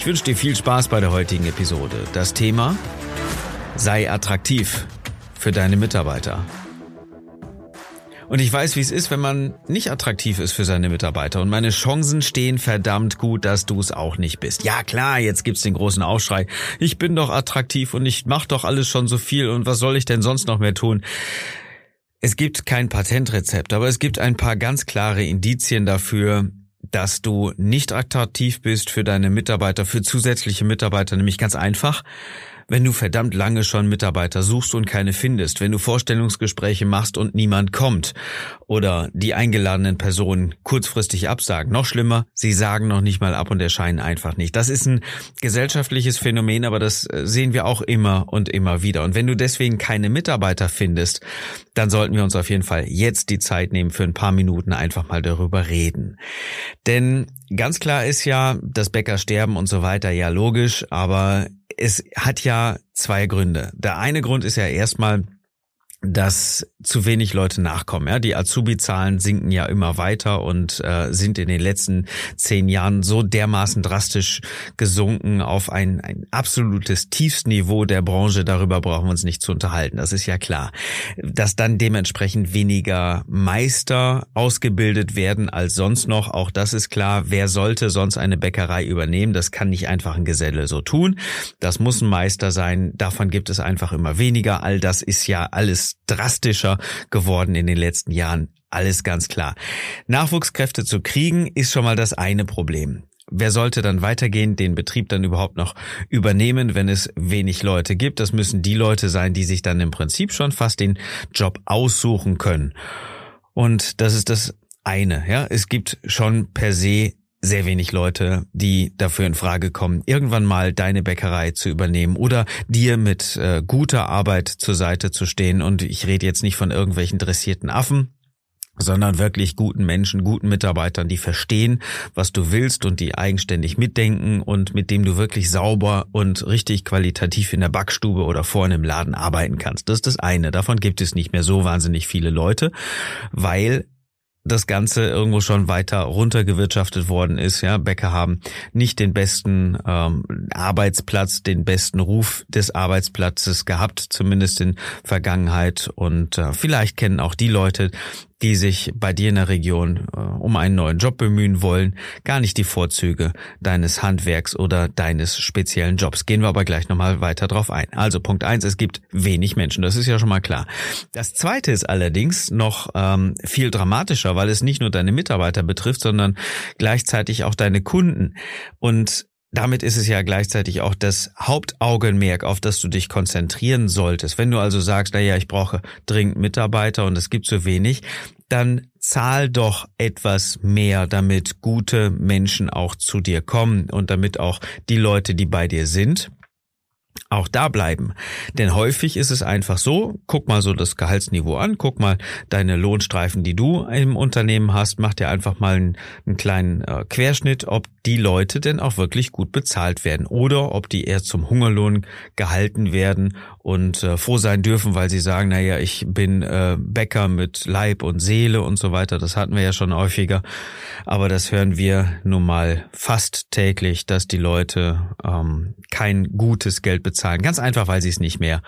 Ich wünsche dir viel Spaß bei der heutigen Episode. Das Thema sei attraktiv für deine Mitarbeiter. Und ich weiß, wie es ist, wenn man nicht attraktiv ist für seine Mitarbeiter. Und meine Chancen stehen verdammt gut, dass du es auch nicht bist. Ja klar, jetzt gibt's den großen Aufschrei. Ich bin doch attraktiv und ich mach doch alles schon so viel und was soll ich denn sonst noch mehr tun? Es gibt kein Patentrezept, aber es gibt ein paar ganz klare Indizien dafür, dass du nicht attraktiv bist für deine Mitarbeiter, für zusätzliche Mitarbeiter, nämlich ganz einfach, wenn du verdammt lange schon Mitarbeiter suchst und keine findest, wenn du Vorstellungsgespräche machst und niemand kommt oder die eingeladenen Personen kurzfristig absagen. Noch schlimmer, sie sagen noch nicht mal ab und erscheinen einfach nicht. Das ist ein gesellschaftliches Phänomen, aber das äh, sehen wir auch immer und immer wieder. Und wenn du deswegen keine Mitarbeiter findest, dann sollten wir uns auf jeden Fall jetzt die Zeit nehmen, für ein paar Minuten einfach mal darüber reden. Denn ganz klar ist ja, dass Bäcker sterben und so weiter, ja logisch, aber es hat ja zwei Gründe. Der eine Grund ist ja erstmal, dass zu wenig Leute nachkommen. Ja, die Azubi-Zahlen sinken ja immer weiter und äh, sind in den letzten zehn Jahren so dermaßen drastisch gesunken auf ein, ein absolutes Tiefsniveau der Branche. Darüber brauchen wir uns nicht zu unterhalten. Das ist ja klar. Dass dann dementsprechend weniger Meister ausgebildet werden als sonst noch. Auch das ist klar. Wer sollte sonst eine Bäckerei übernehmen? Das kann nicht einfach ein Geselle so tun. Das muss ein Meister sein. Davon gibt es einfach immer weniger. All das ist ja alles drastischer geworden in den letzten Jahren. Alles ganz klar. Nachwuchskräfte zu kriegen ist schon mal das eine Problem. Wer sollte dann weitergehen, den Betrieb dann überhaupt noch übernehmen, wenn es wenig Leute gibt? Das müssen die Leute sein, die sich dann im Prinzip schon fast den Job aussuchen können. Und das ist das eine, ja. Es gibt schon per se sehr wenig Leute, die dafür in Frage kommen, irgendwann mal deine Bäckerei zu übernehmen oder dir mit äh, guter Arbeit zur Seite zu stehen. Und ich rede jetzt nicht von irgendwelchen dressierten Affen, sondern wirklich guten Menschen, guten Mitarbeitern, die verstehen, was du willst und die eigenständig mitdenken und mit dem du wirklich sauber und richtig qualitativ in der Backstube oder vorne im Laden arbeiten kannst. Das ist das eine. Davon gibt es nicht mehr so wahnsinnig viele Leute, weil das Ganze irgendwo schon weiter runtergewirtschaftet worden ist. Ja, Bäcker haben nicht den besten ähm, Arbeitsplatz, den besten Ruf des Arbeitsplatzes gehabt, zumindest in Vergangenheit. Und äh, vielleicht kennen auch die Leute, die sich bei dir in der Region äh, um einen neuen Job bemühen wollen, gar nicht die Vorzüge deines Handwerks oder deines speziellen Jobs. Gehen wir aber gleich nochmal weiter drauf ein. Also Punkt eins: es gibt wenig Menschen, das ist ja schon mal klar. Das zweite ist allerdings noch ähm, viel dramatischer, weil es nicht nur deine Mitarbeiter betrifft, sondern gleichzeitig auch deine Kunden. Und damit ist es ja gleichzeitig auch das Hauptaugenmerk, auf das du dich konzentrieren solltest. Wenn du also sagst, naja, ich brauche dringend Mitarbeiter und es gibt zu wenig, dann zahl doch etwas mehr, damit gute Menschen auch zu dir kommen und damit auch die Leute, die bei dir sind, auch da bleiben. Denn häufig ist es einfach so, guck mal so das Gehaltsniveau an, guck mal deine Lohnstreifen, die du im Unternehmen hast, mach dir einfach mal einen, einen kleinen äh, Querschnitt, ob die Leute denn auch wirklich gut bezahlt werden oder ob die eher zum Hungerlohn gehalten werden und äh, froh sein dürfen, weil sie sagen, naja, ich bin äh, Bäcker mit Leib und Seele und so weiter. Das hatten wir ja schon häufiger. Aber das hören wir nun mal fast täglich, dass die Leute ähm, kein gutes Geld bezahlen. Ganz einfach, weil sie es nicht mehr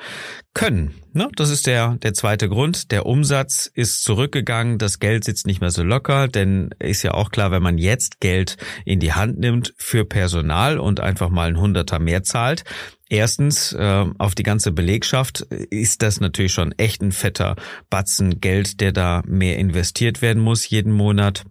können. Ne? Das ist der, der zweite Grund. Der Umsatz ist zurückgegangen, das Geld sitzt nicht mehr so locker, denn ist ja auch klar, wenn man jetzt Geld in die Hand nimmt für Personal und einfach mal ein Hunderter mehr zahlt, Erstens, äh, auf die ganze Belegschaft ist das natürlich schon echt ein fetter Batzen Geld, der da mehr investiert werden muss jeden Monat.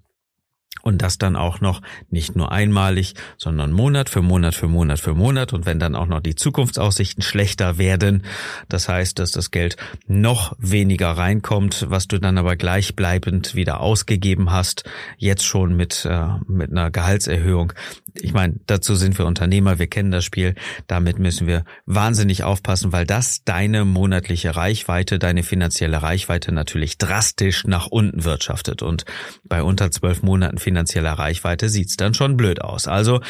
Und das dann auch noch nicht nur einmalig, sondern Monat für Monat für Monat für Monat. Und wenn dann auch noch die Zukunftsaussichten schlechter werden, das heißt, dass das Geld noch weniger reinkommt, was du dann aber gleichbleibend wieder ausgegeben hast, jetzt schon mit, äh, mit einer Gehaltserhöhung, ich meine, dazu sind wir Unternehmer, wir kennen das Spiel. Damit müssen wir wahnsinnig aufpassen, weil das deine monatliche Reichweite, deine finanzielle Reichweite natürlich drastisch nach unten wirtschaftet. Und bei unter zwölf Monaten finanzieller Reichweite sieht's dann schon blöd aus. Also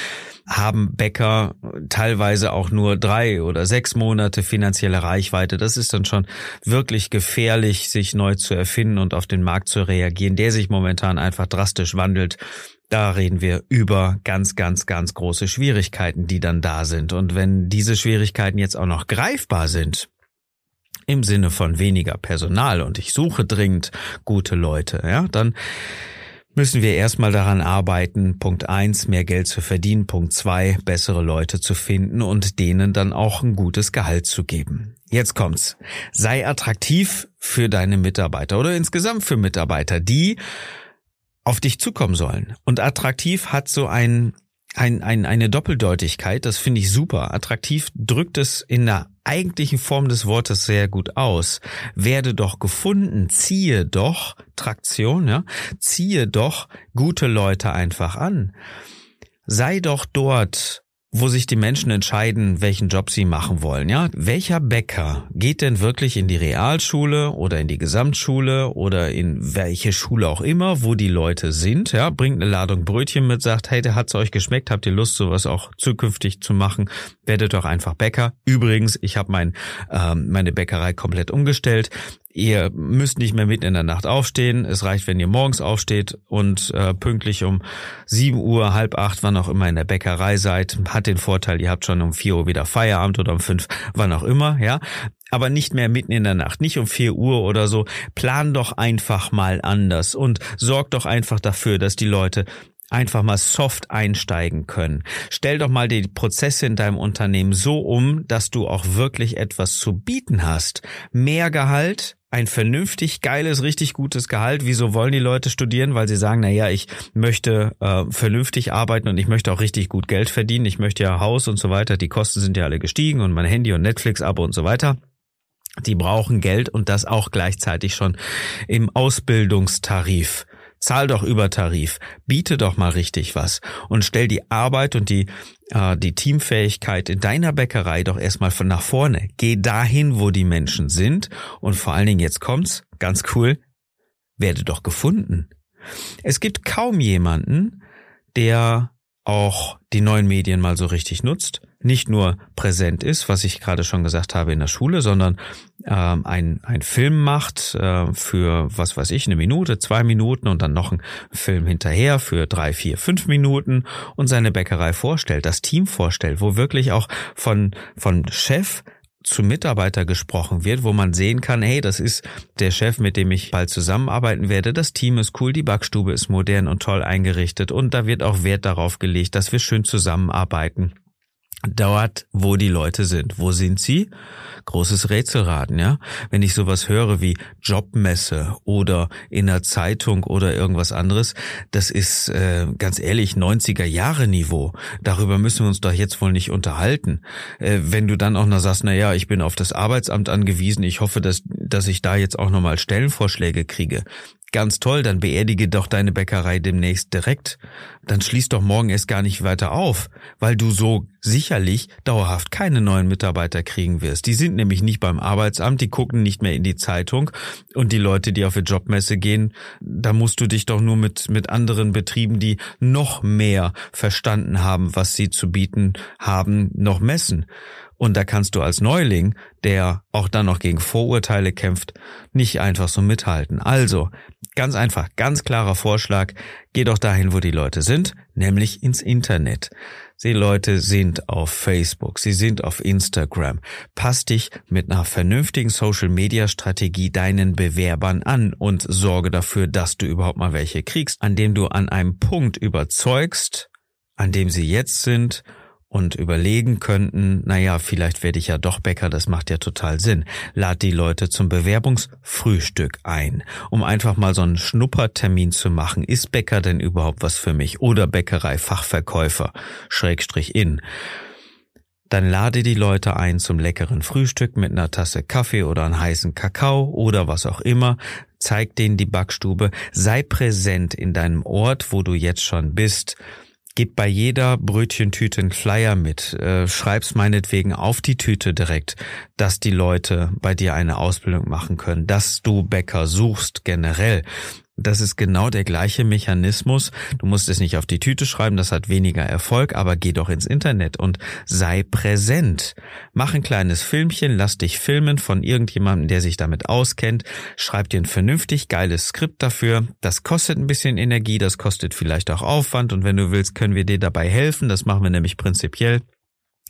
haben Bäcker teilweise auch nur drei oder sechs Monate finanzielle Reichweite. Das ist dann schon wirklich gefährlich, sich neu zu erfinden und auf den Markt zu reagieren, der sich momentan einfach drastisch wandelt. Da reden wir über ganz, ganz, ganz große Schwierigkeiten, die dann da sind. Und wenn diese Schwierigkeiten jetzt auch noch greifbar sind, im Sinne von weniger Personal und ich suche dringend gute Leute, ja, dann müssen wir erstmal daran arbeiten, Punkt eins mehr Geld zu verdienen, Punkt zwei bessere Leute zu finden und denen dann auch ein gutes Gehalt zu geben. Jetzt kommt's. Sei attraktiv für deine Mitarbeiter oder insgesamt für Mitarbeiter, die auf dich zukommen sollen. Und attraktiv hat so ein, ein, ein, eine Doppeldeutigkeit, das finde ich super. Attraktiv drückt es in der eigentlichen Form des Wortes sehr gut aus. Werde doch gefunden, ziehe doch, Traktion, ja, ziehe doch gute Leute einfach an. Sei doch dort, wo sich die Menschen entscheiden, welchen Job sie machen wollen. Ja, welcher Bäcker geht denn wirklich in die Realschule oder in die Gesamtschule oder in welche Schule auch immer, wo die Leute sind? Ja, bringt eine Ladung Brötchen mit, sagt, hey, hat's euch geschmeckt, habt ihr Lust, sowas auch zukünftig zu machen? Werdet doch einfach Bäcker. Übrigens, ich habe mein, ähm, meine Bäckerei komplett umgestellt. Ihr müsst nicht mehr mitten in der Nacht aufstehen. Es reicht, wenn ihr morgens aufsteht und äh, pünktlich um sieben Uhr, halb acht, wann auch immer in der Bäckerei seid. Hat den Vorteil, ihr habt schon um vier Uhr wieder Feierabend oder um fünf, wann auch immer, ja. Aber nicht mehr mitten in der Nacht, nicht um vier Uhr oder so. Plan doch einfach mal anders und sorgt doch einfach dafür, dass die Leute einfach mal soft einsteigen können. Stell doch mal die Prozesse in deinem Unternehmen so um, dass du auch wirklich etwas zu bieten hast. Mehr Gehalt, ein vernünftig geiles, richtig gutes Gehalt. Wieso wollen die Leute studieren? Weil sie sagen, na ja, ich möchte äh, vernünftig arbeiten und ich möchte auch richtig gut Geld verdienen. Ich möchte ja Haus und so weiter. Die Kosten sind ja alle gestiegen und mein Handy und Netflix-Abo und so weiter. Die brauchen Geld und das auch gleichzeitig schon im Ausbildungstarif. Zahl doch über Tarif, biete doch mal richtig was und stell die Arbeit und die, äh, die Teamfähigkeit in deiner Bäckerei doch erstmal von nach vorne. Geh dahin, wo die Menschen sind und vor allen Dingen, jetzt kommt's, ganz cool, werde doch gefunden. Es gibt kaum jemanden, der auch die neuen Medien mal so richtig nutzt, nicht nur präsent ist, was ich gerade schon gesagt habe in der Schule, sondern ähm, ein, ein Film macht äh, für, was weiß ich, eine Minute, zwei Minuten und dann noch ein Film hinterher für drei, vier, fünf Minuten und seine Bäckerei vorstellt, das Team vorstellt, wo wirklich auch von, von Chef zu Mitarbeiter gesprochen wird, wo man sehen kann, hey, das ist der Chef, mit dem ich bald zusammenarbeiten werde. Das Team ist cool, die Backstube ist modern und toll eingerichtet und da wird auch Wert darauf gelegt, dass wir schön zusammenarbeiten dort, wo die Leute sind. Wo sind sie? Großes Rätselraten, ja. Wenn ich sowas höre wie Jobmesse oder in der Zeitung oder irgendwas anderes, das ist äh, ganz ehrlich 90er Jahre Niveau. Darüber müssen wir uns doch jetzt wohl nicht unterhalten. Äh, wenn du dann auch noch sagst, na ja, ich bin auf das Arbeitsamt angewiesen, ich hoffe, dass dass ich da jetzt auch nochmal Stellenvorschläge kriege. Ganz toll, dann beerdige doch deine Bäckerei demnächst direkt. Dann schließ doch morgen erst gar nicht weiter auf, weil du so sicherlich dauerhaft keine neuen Mitarbeiter kriegen wirst. Die sind nämlich nicht beim Arbeitsamt, die gucken nicht mehr in die Zeitung und die Leute, die auf die Jobmesse gehen, da musst du dich doch nur mit, mit anderen Betrieben, die noch mehr verstanden haben, was sie zu bieten haben, noch messen. Und da kannst du als Neuling, der auch dann noch gegen Vorurteile kämpft, nicht einfach so mithalten. Also, ganz einfach, ganz klarer Vorschlag, geh doch dahin, wo die Leute sind, nämlich ins Internet. Die Leute sind auf Facebook, sie sind auf Instagram. Pass dich mit einer vernünftigen Social-Media-Strategie deinen Bewerbern an und sorge dafür, dass du überhaupt mal welche kriegst, an dem du an einem Punkt überzeugst, an dem sie jetzt sind und überlegen könnten, naja, vielleicht werde ich ja doch Bäcker, das macht ja total Sinn. Lad die Leute zum Bewerbungsfrühstück ein, um einfach mal so einen Schnuppertermin zu machen. Ist Bäcker denn überhaupt was für mich? Oder Bäckerei Fachverkäufer, Schrägstrich in. Dann lade die Leute ein zum leckeren Frühstück mit einer Tasse Kaffee oder einem heißen Kakao oder was auch immer. Zeig denen die Backstube. Sei präsent in deinem Ort, wo du jetzt schon bist Gib bei jeder Brötchentüte einen Flyer mit. Äh, schreib's meinetwegen auf die Tüte direkt, dass die Leute bei dir eine Ausbildung machen können, dass du Bäcker suchst generell. Das ist genau der gleiche Mechanismus. Du musst es nicht auf die Tüte schreiben, das hat weniger Erfolg, aber geh doch ins Internet und sei präsent. Mach ein kleines Filmchen, lass dich filmen von irgendjemandem, der sich damit auskennt. Schreib dir ein vernünftig geiles Skript dafür. Das kostet ein bisschen Energie, das kostet vielleicht auch Aufwand und wenn du willst, können wir dir dabei helfen. Das machen wir nämlich prinzipiell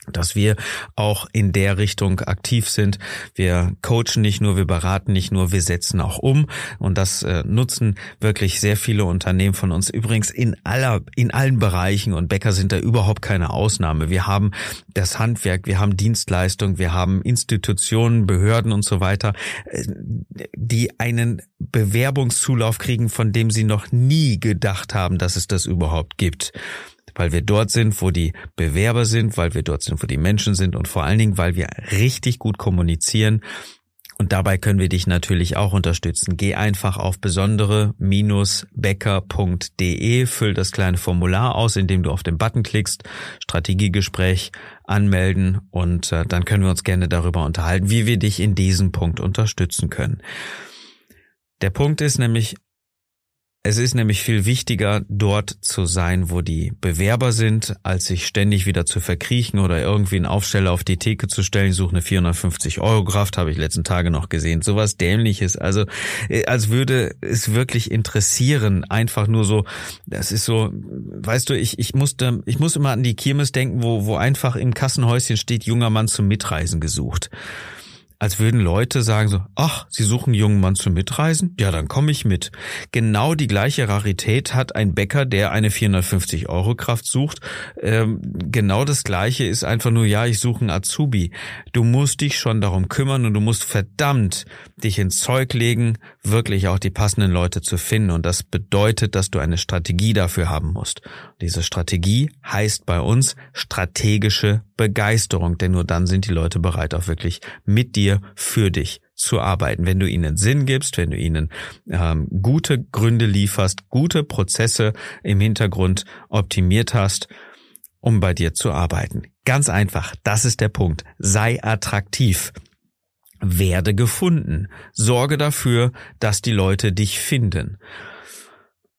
dass wir auch in der Richtung aktiv sind. Wir coachen nicht nur, wir beraten nicht nur, wir setzen auch um und das äh, nutzen wirklich sehr viele Unternehmen von uns. Übrigens in aller, in allen Bereichen und Bäcker sind da überhaupt keine Ausnahme. Wir haben das Handwerk, wir haben Dienstleistung, wir haben Institutionen, Behörden und so weiter, äh, die einen Bewerbungszulauf kriegen, von dem sie noch nie gedacht haben, dass es das überhaupt gibt weil wir dort sind, wo die Bewerber sind, weil wir dort sind, wo die Menschen sind und vor allen Dingen, weil wir richtig gut kommunizieren. Und dabei können wir dich natürlich auch unterstützen. Geh einfach auf besondere-becker.de, füll das kleine Formular aus, indem du auf den Button klickst, Strategiegespräch anmelden und äh, dann können wir uns gerne darüber unterhalten, wie wir dich in diesem Punkt unterstützen können. Der Punkt ist nämlich, es ist nämlich viel wichtiger, dort zu sein, wo die Bewerber sind, als sich ständig wieder zu verkriechen oder irgendwie einen Aufsteller auf die Theke zu stellen. suche eine 450 Euro Kraft, habe ich letzten Tage noch gesehen. Sowas dämliches. Also, äh, als würde es wirklich interessieren. Einfach nur so, das ist so, weißt du, ich, ich musste, ich muss immer an die Kirmes denken, wo, wo einfach im Kassenhäuschen steht, junger Mann zum Mitreisen gesucht als würden Leute sagen so, ach, Sie suchen einen jungen Mann zum Mitreisen? Ja, dann komme ich mit. Genau die gleiche Rarität hat ein Bäcker, der eine 450 Euro Kraft sucht. Ähm, genau das gleiche ist einfach nur, ja, ich suche einen Azubi. Du musst dich schon darum kümmern und du musst verdammt dich ins Zeug legen, wirklich auch die passenden Leute zu finden. Und das bedeutet, dass du eine Strategie dafür haben musst. Diese Strategie heißt bei uns strategische Begeisterung, denn nur dann sind die Leute bereit, auch wirklich mit dir, für dich zu arbeiten. Wenn du ihnen Sinn gibst, wenn du ihnen ähm, gute Gründe lieferst, gute Prozesse im Hintergrund optimiert hast, um bei dir zu arbeiten. Ganz einfach, das ist der Punkt. Sei attraktiv. Werde gefunden. Sorge dafür, dass die Leute dich finden.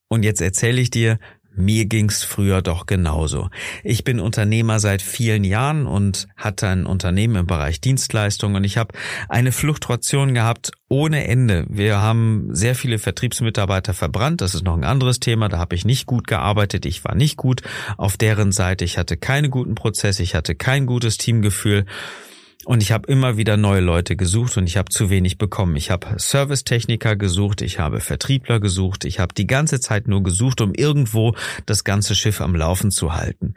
Und jetzt erzähle ich dir, mir ging's früher doch genauso. Ich bin Unternehmer seit vielen Jahren und hatte ein Unternehmen im Bereich Dienstleistungen und ich habe eine Fluktuation gehabt ohne Ende. Wir haben sehr viele Vertriebsmitarbeiter verbrannt. Das ist noch ein anderes Thema. Da habe ich nicht gut gearbeitet. Ich war nicht gut auf deren Seite. Ich hatte keine guten Prozesse. Ich hatte kein gutes Teamgefühl. Und ich habe immer wieder neue Leute gesucht und ich habe zu wenig bekommen. Ich habe Servicetechniker gesucht, ich habe Vertriebler gesucht, ich habe die ganze Zeit nur gesucht, um irgendwo das ganze Schiff am Laufen zu halten.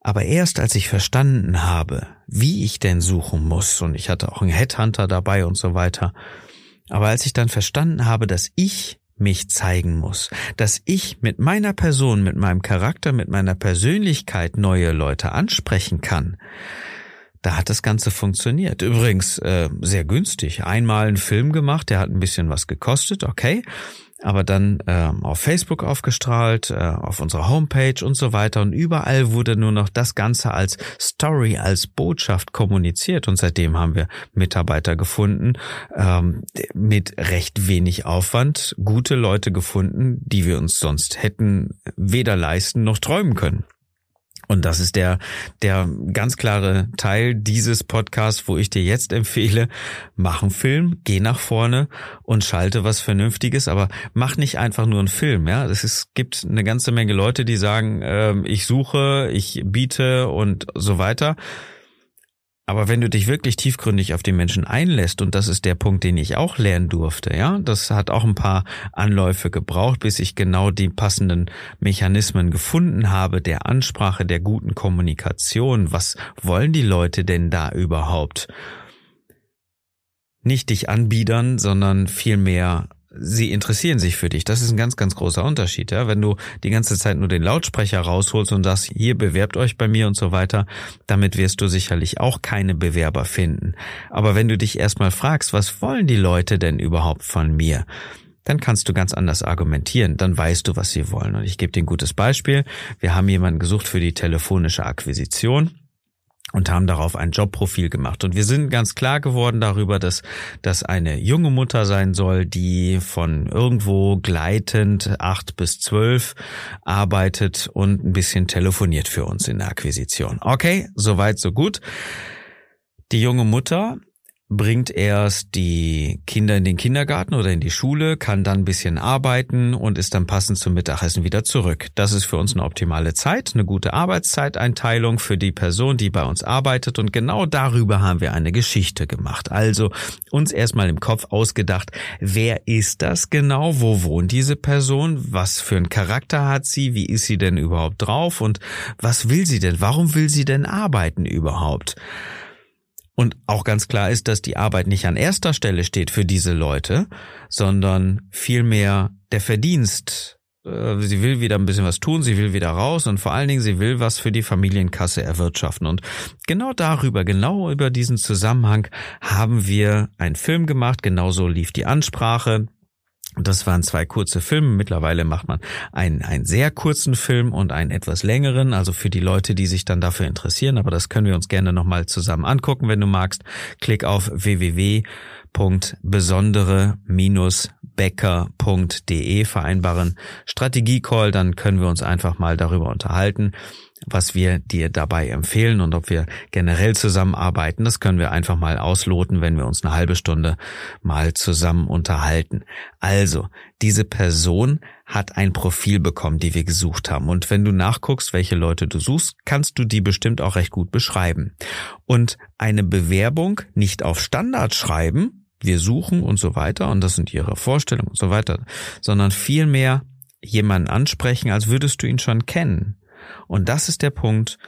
Aber erst als ich verstanden habe, wie ich denn suchen muss, und ich hatte auch einen Headhunter dabei und so weiter, aber als ich dann verstanden habe, dass ich mich zeigen muss, dass ich mit meiner Person, mit meinem Charakter, mit meiner Persönlichkeit neue Leute ansprechen kann, da hat das Ganze funktioniert. Übrigens äh, sehr günstig. Einmal einen Film gemacht, der hat ein bisschen was gekostet, okay. Aber dann äh, auf Facebook aufgestrahlt, äh, auf unserer Homepage und so weiter. Und überall wurde nur noch das Ganze als Story, als Botschaft kommuniziert. Und seitdem haben wir Mitarbeiter gefunden, ähm, mit recht wenig Aufwand, gute Leute gefunden, die wir uns sonst hätten weder leisten noch träumen können. Und das ist der, der ganz klare Teil dieses Podcasts, wo ich dir jetzt empfehle, mach einen Film, geh nach vorne und schalte was Vernünftiges, aber mach nicht einfach nur einen Film, ja. Es ist, gibt eine ganze Menge Leute, die sagen, äh, ich suche, ich biete und so weiter. Aber wenn du dich wirklich tiefgründig auf die Menschen einlässt, und das ist der Punkt, den ich auch lernen durfte, ja, das hat auch ein paar Anläufe gebraucht, bis ich genau die passenden Mechanismen gefunden habe, der Ansprache, der guten Kommunikation. Was wollen die Leute denn da überhaupt? Nicht dich anbiedern, sondern vielmehr sie interessieren sich für dich. Das ist ein ganz, ganz großer Unterschied. Ja? Wenn du die ganze Zeit nur den Lautsprecher rausholst und sagst, hier bewerbt euch bei mir und so weiter, damit wirst du sicherlich auch keine Bewerber finden. Aber wenn du dich erstmal fragst, was wollen die Leute denn überhaupt von mir? dann kannst du ganz anders argumentieren. Dann weißt du, was sie wollen. Und ich gebe dir ein gutes Beispiel. Wir haben jemanden gesucht für die telefonische Akquisition und haben darauf ein Jobprofil gemacht. Und wir sind ganz klar geworden darüber, dass das eine junge Mutter sein soll, die von irgendwo gleitend acht bis zwölf arbeitet und ein bisschen telefoniert für uns in der Akquisition. Okay, soweit, so gut. Die junge Mutter bringt erst die Kinder in den Kindergarten oder in die Schule, kann dann ein bisschen arbeiten und ist dann passend zum Mittagessen wieder zurück. Das ist für uns eine optimale Zeit, eine gute Arbeitszeiteinteilung für die Person, die bei uns arbeitet und genau darüber haben wir eine Geschichte gemacht. Also uns erstmal im Kopf ausgedacht, wer ist das genau, wo wohnt diese Person, was für einen Charakter hat sie, wie ist sie denn überhaupt drauf und was will sie denn, warum will sie denn arbeiten überhaupt? Und auch ganz klar ist, dass die Arbeit nicht an erster Stelle steht für diese Leute, sondern vielmehr der Verdienst. Äh, sie will wieder ein bisschen was tun, sie will wieder raus und vor allen Dingen, sie will was für die Familienkasse erwirtschaften. Und genau darüber, genau über diesen Zusammenhang haben wir einen Film gemacht. Genauso lief die Ansprache. Das waren zwei kurze Filme. Mittlerweile macht man einen, einen sehr kurzen Film und einen etwas längeren, also für die Leute, die sich dann dafür interessieren. Aber das können wir uns gerne nochmal zusammen angucken, wenn du magst. Klick auf www.besondere-becker.de vereinbaren Strategiecall, dann können wir uns einfach mal darüber unterhalten was wir dir dabei empfehlen und ob wir generell zusammenarbeiten. Das können wir einfach mal ausloten, wenn wir uns eine halbe Stunde mal zusammen unterhalten. Also, diese Person hat ein Profil bekommen, die wir gesucht haben. Und wenn du nachguckst, welche Leute du suchst, kannst du die bestimmt auch recht gut beschreiben. Und eine Bewerbung nicht auf Standard schreiben, wir suchen und so weiter, und das sind ihre Vorstellungen und so weiter, sondern vielmehr jemanden ansprechen, als würdest du ihn schon kennen. Und das ist der Punkt,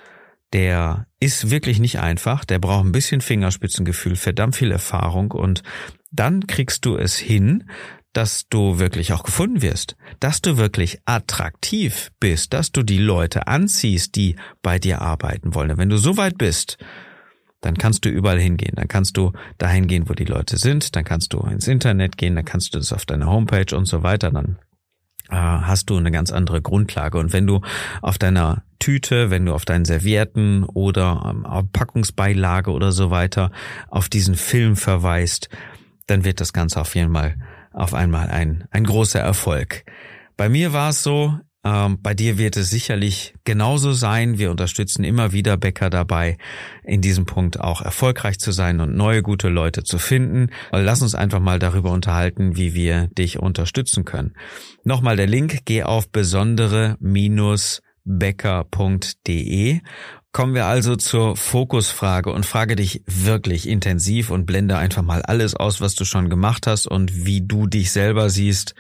der ist wirklich nicht einfach, der braucht ein bisschen Fingerspitzengefühl, verdammt viel Erfahrung und dann kriegst du es hin, dass du wirklich auch gefunden wirst, dass du wirklich attraktiv bist, dass du die Leute anziehst, die bei dir arbeiten wollen. Und wenn du so weit bist, dann kannst du überall hingehen. Dann kannst du dahin gehen, wo die Leute sind. Dann kannst du ins Internet gehen. Dann kannst du das auf deiner Homepage und so weiter. Dann hast du eine ganz andere Grundlage. Und wenn du auf deiner Tüte, wenn du auf deinen Servietten oder ähm, Packungsbeilage oder so weiter auf diesen Film verweist, dann wird das Ganze auf jeden Fall auf einmal ein, ein großer Erfolg. Bei mir war es so, bei dir wird es sicherlich genauso sein. Wir unterstützen immer wieder Bäcker dabei, in diesem Punkt auch erfolgreich zu sein und neue gute Leute zu finden. Lass uns einfach mal darüber unterhalten, wie wir dich unterstützen können. Nochmal der Link, geh auf besondere-becker.de Kommen wir also zur Fokusfrage und frage dich wirklich intensiv und blende einfach mal alles aus, was du schon gemacht hast und wie du dich selber siehst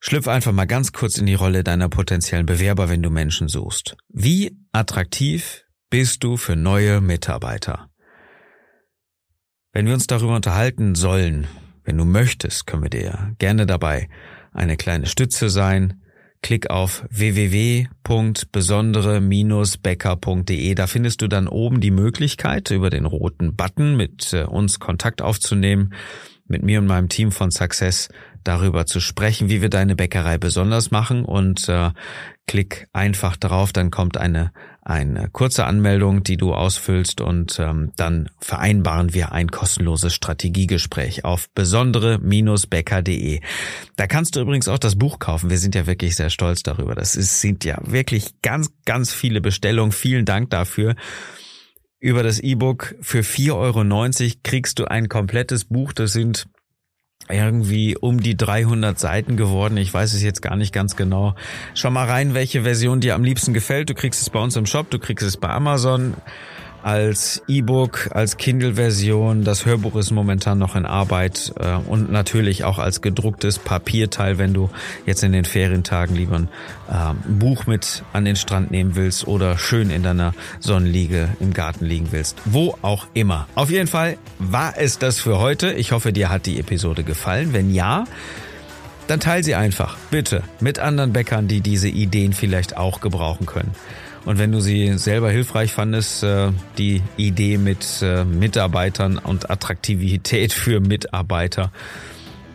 Schlüpf einfach mal ganz kurz in die Rolle deiner potenziellen Bewerber, wenn du Menschen suchst. Wie attraktiv bist du für neue Mitarbeiter? Wenn wir uns darüber unterhalten sollen, wenn du möchtest, können wir dir gerne dabei eine kleine Stütze sein. Klick auf www.besondere-becker.de. Da findest du dann oben die Möglichkeit, über den roten Button mit äh, uns Kontakt aufzunehmen, mit mir und meinem Team von Success darüber zu sprechen, wie wir deine Bäckerei besonders machen und äh, klick einfach drauf, dann kommt eine eine kurze Anmeldung, die du ausfüllst und ähm, dann vereinbaren wir ein kostenloses Strategiegespräch auf besondere-bäcker.de. Da kannst du übrigens auch das Buch kaufen. Wir sind ja wirklich sehr stolz darüber. Das ist, sind ja wirklich ganz, ganz viele Bestellungen. Vielen Dank dafür. Über das E-Book für 4,90 Euro kriegst du ein komplettes Buch. Das sind irgendwie um die 300 Seiten geworden. Ich weiß es jetzt gar nicht ganz genau. Schau mal rein, welche Version dir am liebsten gefällt. Du kriegst es bei uns im Shop, du kriegst es bei Amazon als E-Book, als Kindle-Version. Das Hörbuch ist momentan noch in Arbeit äh, und natürlich auch als gedrucktes Papierteil, wenn du jetzt in den Ferientagen lieber ein äh, Buch mit an den Strand nehmen willst oder schön in deiner Sonnenliege im Garten liegen willst. Wo auch immer. Auf jeden Fall war es das für heute. Ich hoffe, dir hat die Episode gefallen. Wenn ja, dann teil sie einfach, bitte, mit anderen Bäckern, die diese Ideen vielleicht auch gebrauchen können. Und wenn du sie selber hilfreich fandest, äh, die Idee mit äh, Mitarbeitern und Attraktivität für Mitarbeiter,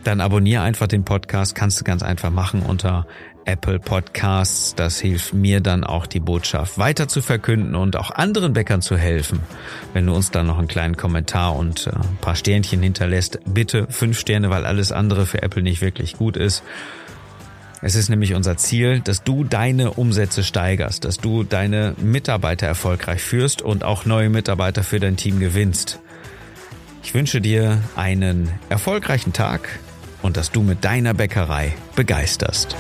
dann abonniere einfach den Podcast. Kannst du ganz einfach machen unter Apple Podcasts. Das hilft mir dann auch die Botschaft weiter zu verkünden und auch anderen Bäckern zu helfen. Wenn du uns dann noch einen kleinen Kommentar und äh, ein paar Sternchen hinterlässt, bitte fünf Sterne, weil alles andere für Apple nicht wirklich gut ist. Es ist nämlich unser Ziel, dass du deine Umsätze steigerst, dass du deine Mitarbeiter erfolgreich führst und auch neue Mitarbeiter für dein Team gewinnst. Ich wünsche dir einen erfolgreichen Tag und dass du mit deiner Bäckerei begeisterst.